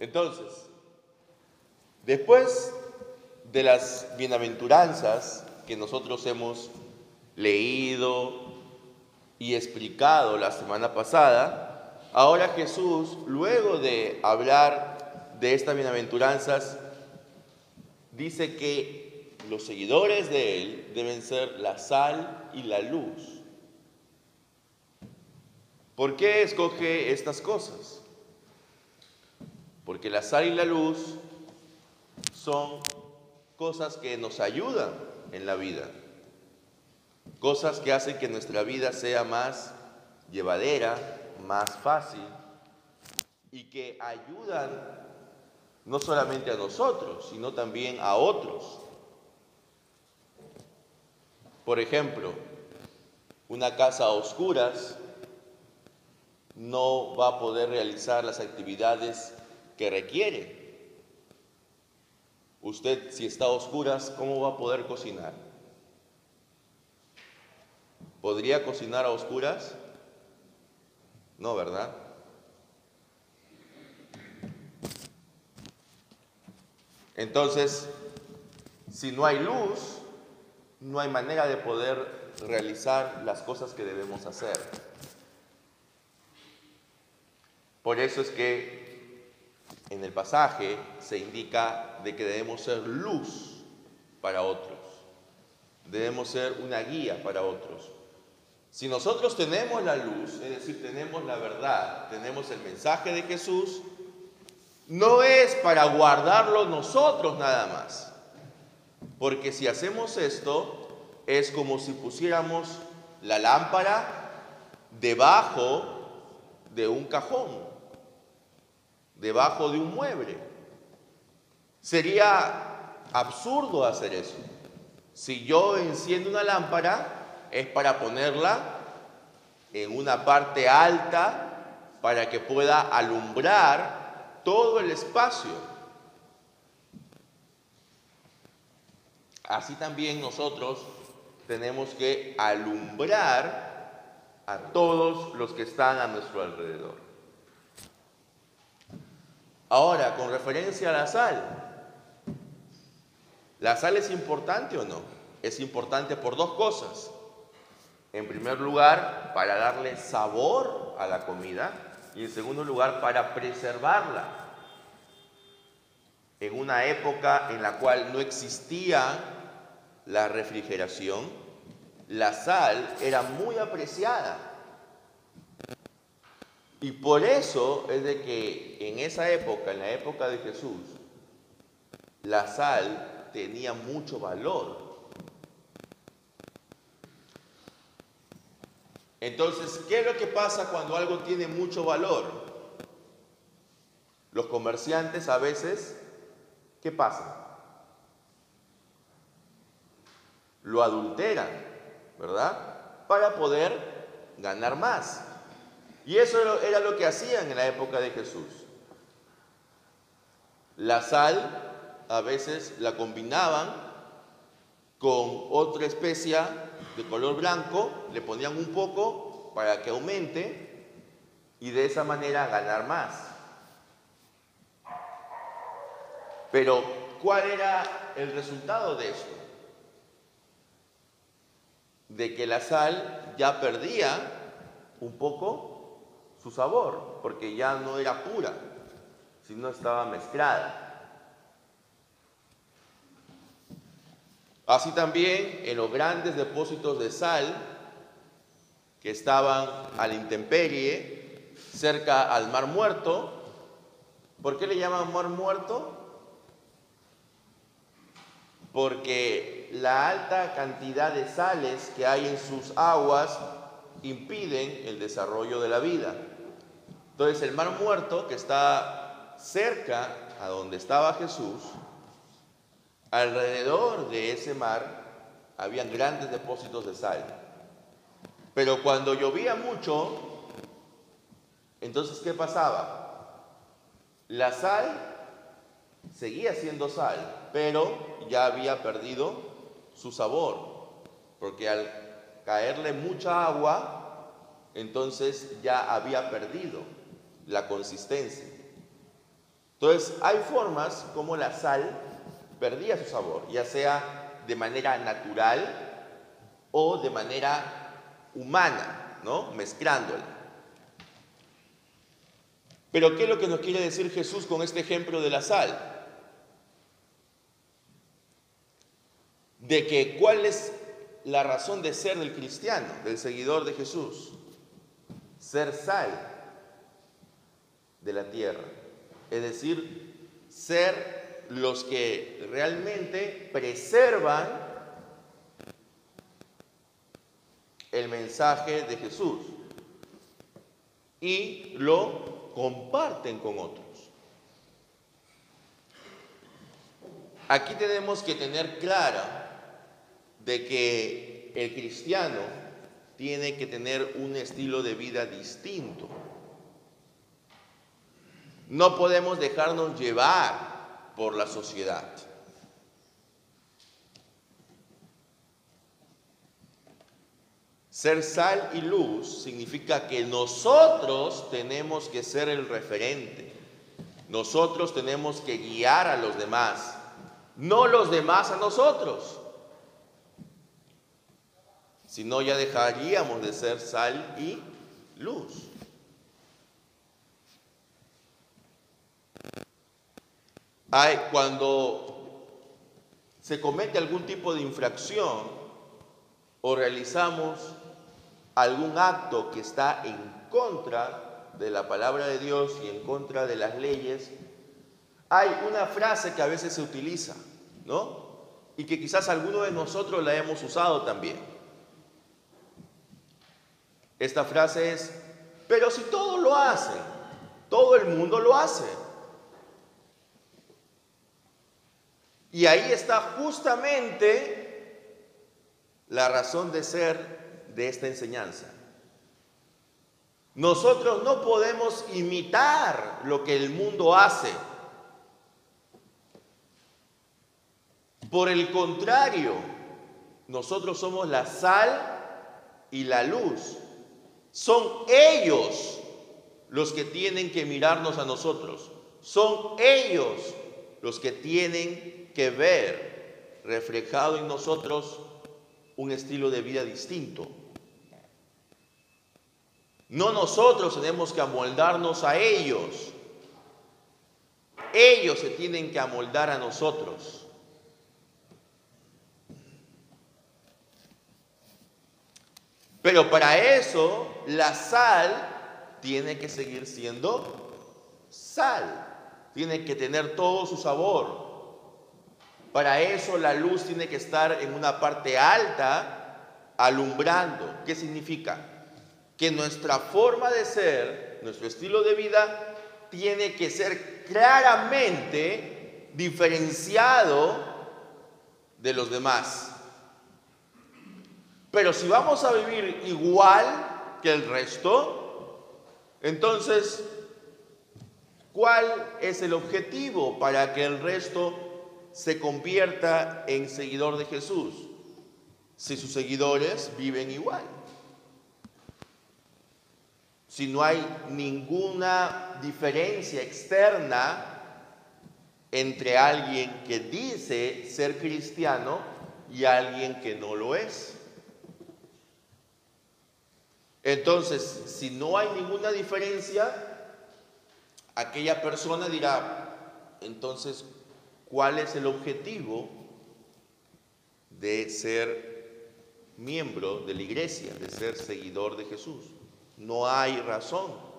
Entonces, después de las bienaventuranzas que nosotros hemos leído y explicado la semana pasada, ahora Jesús, luego de hablar de estas bienaventuranzas, dice que los seguidores de Él deben ser la sal y la luz. ¿Por qué escoge estas cosas? Porque la sal y la luz son cosas que nos ayudan en la vida, cosas que hacen que nuestra vida sea más llevadera, más fácil y que ayudan no solamente a nosotros, sino también a otros. Por ejemplo, una casa a oscuras no va a poder realizar las actividades que requiere Usted, si está a oscuras, ¿cómo va a poder cocinar? ¿Podría cocinar a oscuras? No, ¿verdad? Entonces, si no hay luz, no hay manera de poder realizar las cosas que debemos hacer. Por eso es que en el pasaje se indica de que debemos ser luz para otros, debemos ser una guía para otros. Si nosotros tenemos la luz, es decir, tenemos la verdad, tenemos el mensaje de Jesús, no es para guardarlo nosotros nada más. Porque si hacemos esto, es como si pusiéramos la lámpara debajo de un cajón debajo de un mueble. Sería absurdo hacer eso. Si yo enciendo una lámpara, es para ponerla en una parte alta para que pueda alumbrar todo el espacio. Así también nosotros tenemos que alumbrar a todos los que están a nuestro alrededor. Ahora, con referencia a la sal, ¿la sal es importante o no? Es importante por dos cosas. En primer lugar, para darle sabor a la comida y en segundo lugar, para preservarla. En una época en la cual no existía la refrigeración, la sal era muy apreciada y por eso es de que en esa época, en la época de Jesús, la sal tenía mucho valor. Entonces, ¿qué es lo que pasa cuando algo tiene mucho valor? Los comerciantes a veces, ¿qué pasa? Lo adulteran, ¿verdad? Para poder ganar más. Y eso era lo que hacían en la época de Jesús. La sal a veces la combinaban con otra especia de color blanco, le ponían un poco para que aumente y de esa manera ganar más. Pero, ¿cuál era el resultado de esto? De que la sal ya perdía un poco su sabor, porque ya no era pura, sino estaba mezclada. Así también en los grandes depósitos de sal que estaban a la intemperie, cerca al mar muerto. ¿Por qué le llaman mar muerto? Porque la alta cantidad de sales que hay en sus aguas impiden el desarrollo de la vida. Entonces el mar muerto que está cerca a donde estaba Jesús, alrededor de ese mar habían grandes depósitos de sal. Pero cuando llovía mucho, entonces ¿qué pasaba? La sal seguía siendo sal, pero ya había perdido su sabor, porque al caerle mucha agua, entonces ya había perdido la consistencia. Entonces, hay formas como la sal perdía su sabor, ya sea de manera natural o de manera humana, ¿no? Mezclándola. Pero ¿qué es lo que nos quiere decir Jesús con este ejemplo de la sal? De que cuál es la razón de ser del cristiano, del seguidor de Jesús. Ser sal de la tierra. Es decir, ser los que realmente preservan el mensaje de Jesús y lo comparten con otros. Aquí tenemos que tener clara de que el cristiano tiene que tener un estilo de vida distinto. No podemos dejarnos llevar por la sociedad. Ser sal y luz significa que nosotros tenemos que ser el referente. Nosotros tenemos que guiar a los demás, no los demás a nosotros si no ya dejaríamos de ser sal y luz. Hay, cuando se comete algún tipo de infracción o realizamos algún acto que está en contra de la palabra de Dios y en contra de las leyes, hay una frase que a veces se utiliza, ¿no? Y que quizás alguno de nosotros la hemos usado también. Esta frase es, pero si todo lo hace, todo el mundo lo hace. Y ahí está justamente la razón de ser de esta enseñanza. Nosotros no podemos imitar lo que el mundo hace. Por el contrario, nosotros somos la sal y la luz son ellos los que tienen que mirarnos a nosotros. Son ellos los que tienen que ver reflejado en nosotros un estilo de vida distinto. No nosotros tenemos que amoldarnos a ellos. Ellos se tienen que amoldar a nosotros. Pero para eso la sal tiene que seguir siendo sal. Tiene que tener todo su sabor. Para eso la luz tiene que estar en una parte alta alumbrando. ¿Qué significa? Que nuestra forma de ser, nuestro estilo de vida, tiene que ser claramente diferenciado de los demás. Pero si vamos a vivir igual que el resto, entonces, ¿cuál es el objetivo para que el resto se convierta en seguidor de Jesús? Si sus seguidores viven igual. Si no hay ninguna diferencia externa entre alguien que dice ser cristiano y alguien que no lo es. Entonces, si no hay ninguna diferencia, aquella persona dirá, entonces, ¿cuál es el objetivo de ser miembro de la iglesia, de ser seguidor de Jesús? No hay razón.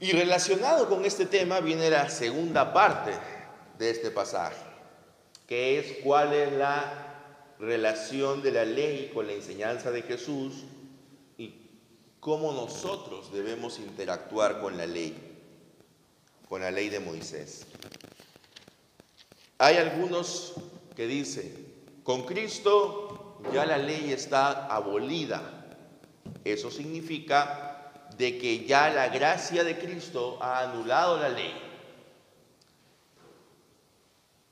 Y relacionado con este tema viene la segunda parte de este pasaje es cuál es la relación de la ley con la enseñanza de Jesús y cómo nosotros debemos interactuar con la ley, con la ley de Moisés. Hay algunos que dicen, con Cristo ya la ley está abolida. Eso significa de que ya la gracia de Cristo ha anulado la ley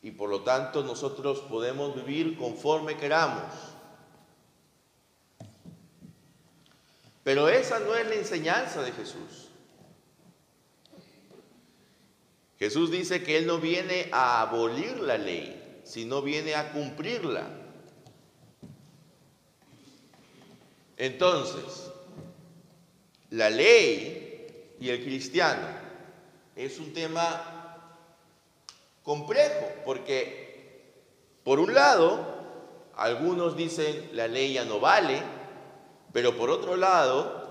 y por lo tanto nosotros podemos vivir conforme queramos. Pero esa no es la enseñanza de Jesús. Jesús dice que Él no viene a abolir la ley, sino viene a cumplirla. Entonces, la ley y el cristiano es un tema complejo, porque por un lado, algunos dicen la ley ya no vale, pero por otro lado,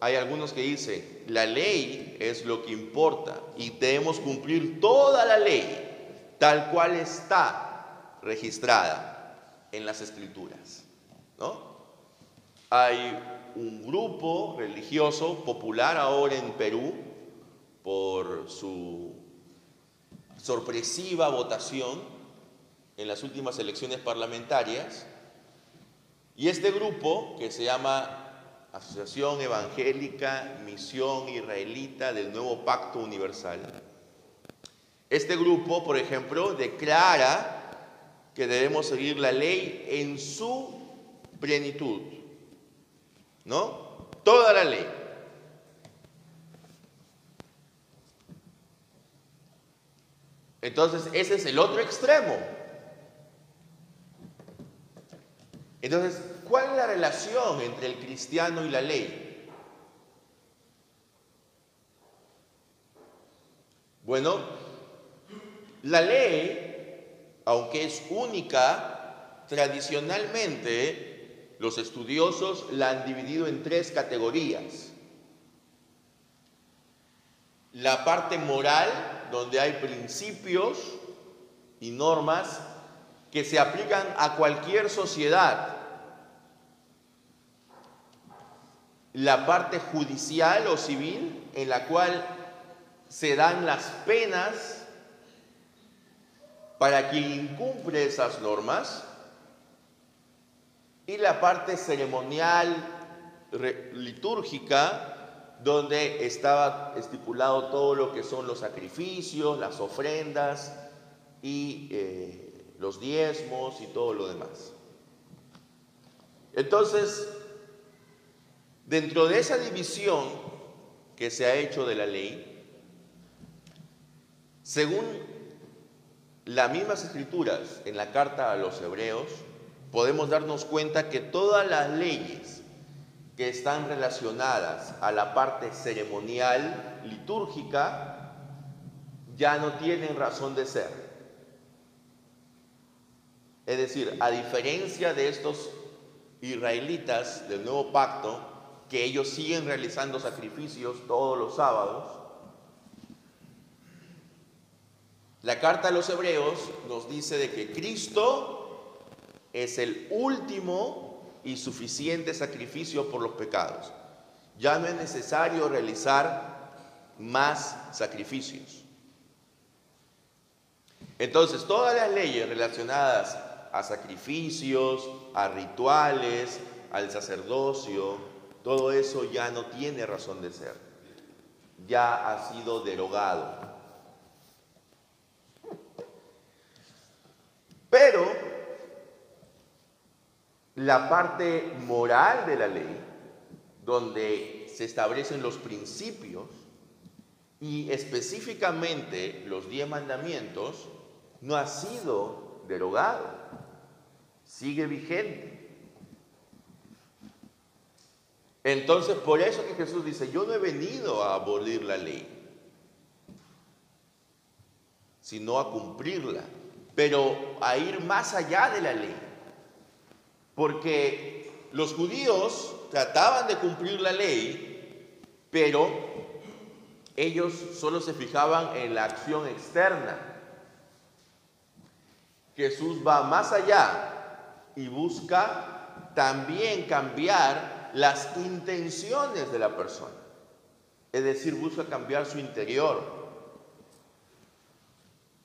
hay algunos que dicen la ley es lo que importa y debemos cumplir toda la ley tal cual está registrada en las escrituras. ¿no? Hay un grupo religioso popular ahora en Perú por su sorpresiva votación en las últimas elecciones parlamentarias. Y este grupo, que se llama Asociación Evangélica Misión Israelita del Nuevo Pacto Universal, este grupo, por ejemplo, declara que debemos seguir la ley en su plenitud, ¿no? Toda la ley. Entonces, ese es el otro extremo. Entonces, ¿cuál es la relación entre el cristiano y la ley? Bueno, la ley, aunque es única, tradicionalmente los estudiosos la han dividido en tres categorías. La parte moral, donde hay principios y normas que se aplican a cualquier sociedad. La parte judicial o civil en la cual se dan las penas para quien incumple esas normas y la parte ceremonial litúrgica donde estaba estipulado todo lo que son los sacrificios, las ofrendas y eh, los diezmos y todo lo demás. Entonces, Dentro de esa división que se ha hecho de la ley, según las mismas escrituras en la carta a los hebreos, podemos darnos cuenta que todas las leyes que están relacionadas a la parte ceremonial, litúrgica, ya no tienen razón de ser. Es decir, a diferencia de estos israelitas del nuevo pacto, que ellos siguen realizando sacrificios todos los sábados. La carta a los hebreos nos dice de que Cristo es el último y suficiente sacrificio por los pecados. Ya no es necesario realizar más sacrificios. Entonces, todas las leyes relacionadas a sacrificios, a rituales, al sacerdocio, todo eso ya no tiene razón de ser. Ya ha sido derogado. Pero la parte moral de la ley, donde se establecen los principios y específicamente los diez mandamientos, no ha sido derogado, sigue vigente. Entonces, por eso que Jesús dice, yo no he venido a abolir la ley, sino a cumplirla, pero a ir más allá de la ley. Porque los judíos trataban de cumplir la ley, pero ellos solo se fijaban en la acción externa. Jesús va más allá y busca también cambiar las intenciones de la persona. Es decir, busca cambiar su interior.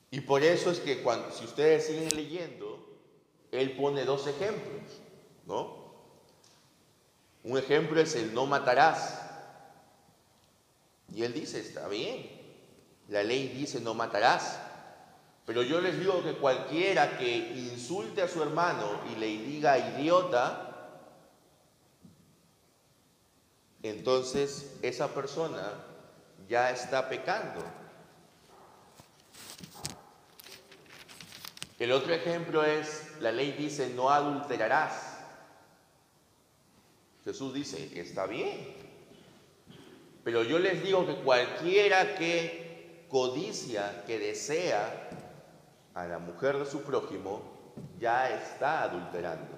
Y por eso es que cuando, si ustedes siguen leyendo, él pone dos ejemplos, ¿no? Un ejemplo es el no matarás. Y él dice, está bien, la ley dice no matarás. Pero yo les digo que cualquiera que insulte a su hermano y le diga idiota, entonces esa persona ya está pecando. El otro ejemplo es, la ley dice, no adulterarás. Jesús dice, está bien, pero yo les digo que cualquiera que codicia, que desea a la mujer de su prójimo, ya está adulterando.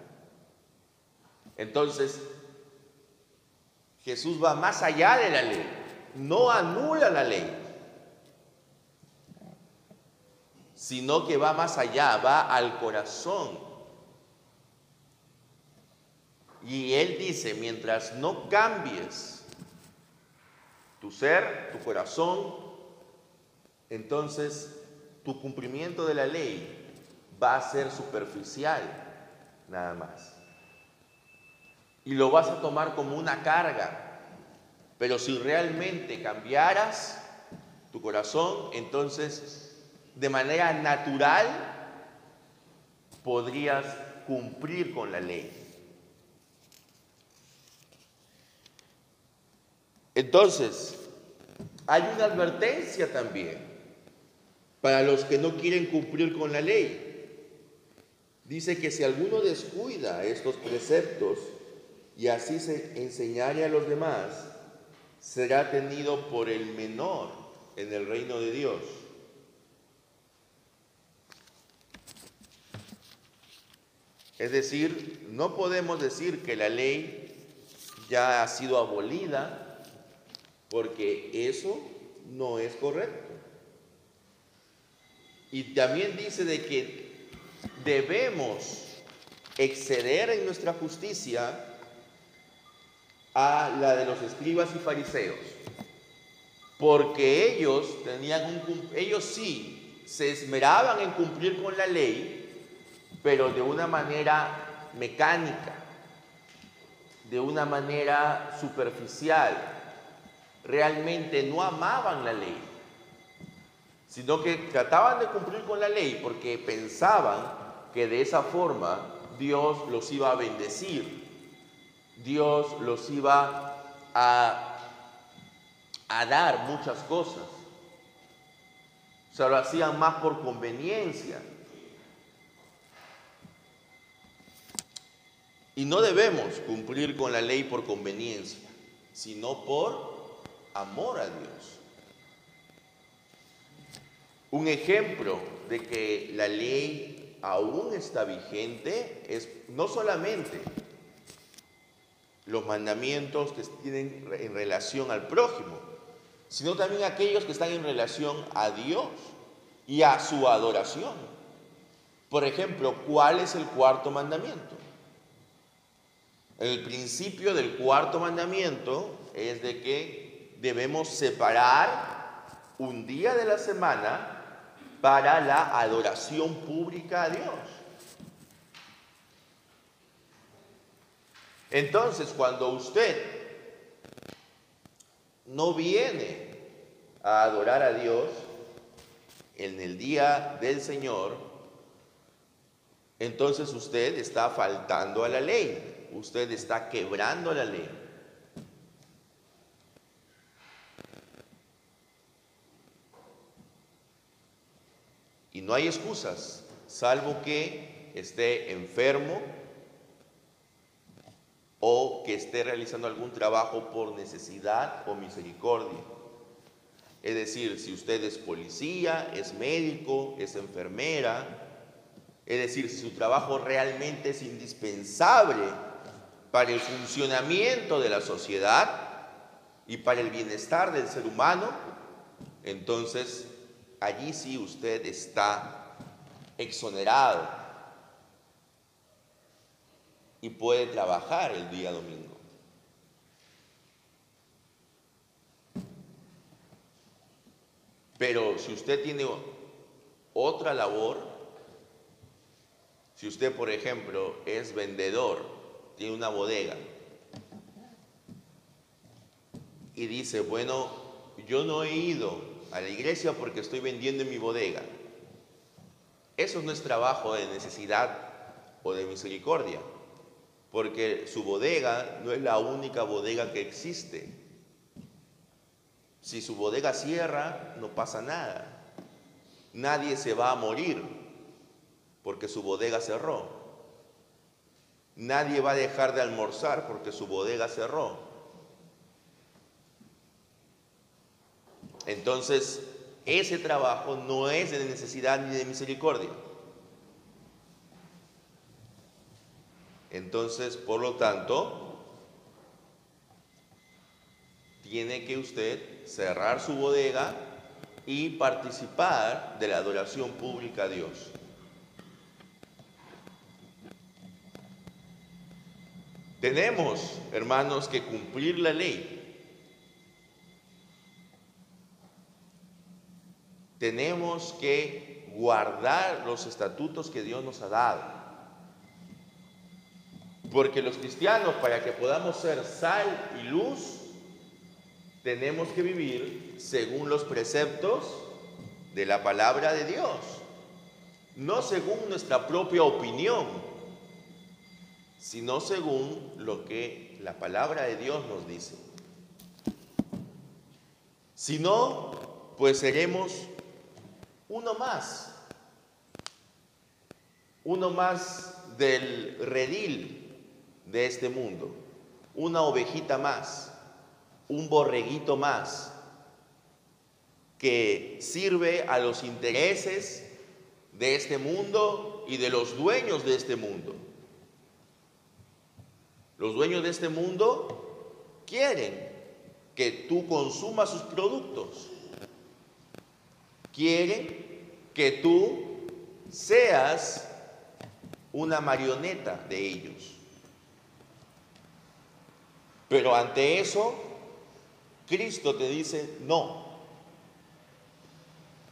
Entonces, Jesús va más allá de la ley, no anula la ley, sino que va más allá, va al corazón. Y Él dice, mientras no cambies tu ser, tu corazón, entonces tu cumplimiento de la ley va a ser superficial, nada más. Y lo vas a tomar como una carga. Pero si realmente cambiaras tu corazón, entonces de manera natural podrías cumplir con la ley. Entonces, hay una advertencia también para los que no quieren cumplir con la ley. Dice que si alguno descuida estos preceptos y así se enseñare a los demás, será tenido por el menor en el reino de Dios. Es decir, no podemos decir que la ley ya ha sido abolida porque eso no es correcto. Y también dice de que debemos exceder en nuestra justicia a la de los escribas y fariseos, porque ellos tenían un, ellos sí se esmeraban en cumplir con la ley, pero de una manera mecánica, de una manera superficial, realmente no amaban la ley, sino que trataban de cumplir con la ley porque pensaban que de esa forma Dios los iba a bendecir, Dios los iba a, a dar muchas cosas. Se lo hacían más por conveniencia. Y no debemos cumplir con la ley por conveniencia, sino por amor a Dios. Un ejemplo de que la ley aún está vigente es no solamente los mandamientos que tienen en relación al prójimo, sino también aquellos que están en relación a Dios y a su adoración. Por ejemplo, ¿cuál es el cuarto mandamiento? El principio del cuarto mandamiento es de que debemos separar un día de la semana para la adoración pública a Dios. Entonces, cuando usted no viene a adorar a Dios en el día del Señor, entonces usted está faltando a la ley, usted está quebrando la ley. Y no hay excusas, salvo que esté enfermo o que esté realizando algún trabajo por necesidad o misericordia. Es decir, si usted es policía, es médico, es enfermera, es decir, si su trabajo realmente es indispensable para el funcionamiento de la sociedad y para el bienestar del ser humano, entonces allí sí usted está exonerado y puede trabajar el día domingo. Pero si usted tiene otra labor, si usted, por ejemplo, es vendedor, tiene una bodega y dice, bueno, yo no he ido a la iglesia porque estoy vendiendo en mi bodega. Eso no es trabajo de necesidad o de misericordia, porque su bodega no es la única bodega que existe. Si su bodega cierra, no pasa nada. Nadie se va a morir porque su bodega cerró. Nadie va a dejar de almorzar porque su bodega cerró. Entonces, ese trabajo no es de necesidad ni de misericordia. Entonces, por lo tanto, tiene que usted cerrar su bodega y participar de la adoración pública a Dios. Tenemos, hermanos, que cumplir la ley. Tenemos que guardar los estatutos que Dios nos ha dado. Porque los cristianos, para que podamos ser sal y luz, tenemos que vivir según los preceptos de la palabra de Dios, no según nuestra propia opinión, sino según lo que la palabra de Dios nos dice. Si no, pues seremos uno más, uno más del redil de este mundo, una ovejita más un borreguito más que sirve a los intereses de este mundo y de los dueños de este mundo. Los dueños de este mundo quieren que tú consumas sus productos. Quieren que tú seas una marioneta de ellos. Pero ante eso Cristo te dice, no.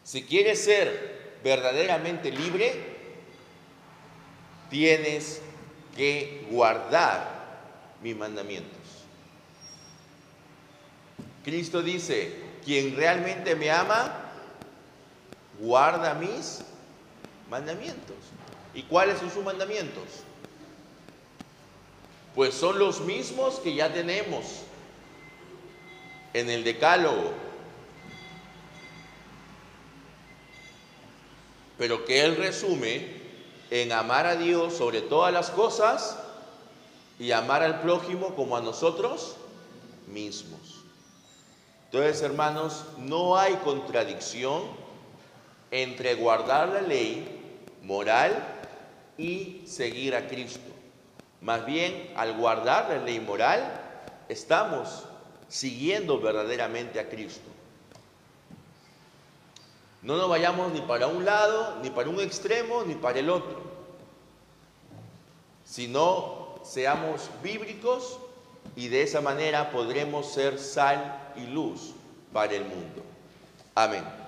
Si quieres ser verdaderamente libre, tienes que guardar mis mandamientos. Cristo dice, quien realmente me ama, guarda mis mandamientos. ¿Y cuáles son sus mandamientos? Pues son los mismos que ya tenemos en el decálogo, pero que él resume en amar a Dios sobre todas las cosas y amar al prójimo como a nosotros mismos. Entonces, hermanos, no hay contradicción entre guardar la ley moral y seguir a Cristo. Más bien, al guardar la ley moral, estamos siguiendo verdaderamente a Cristo. No nos vayamos ni para un lado, ni para un extremo, ni para el otro, sino seamos bíblicos y de esa manera podremos ser sal y luz para el mundo. Amén.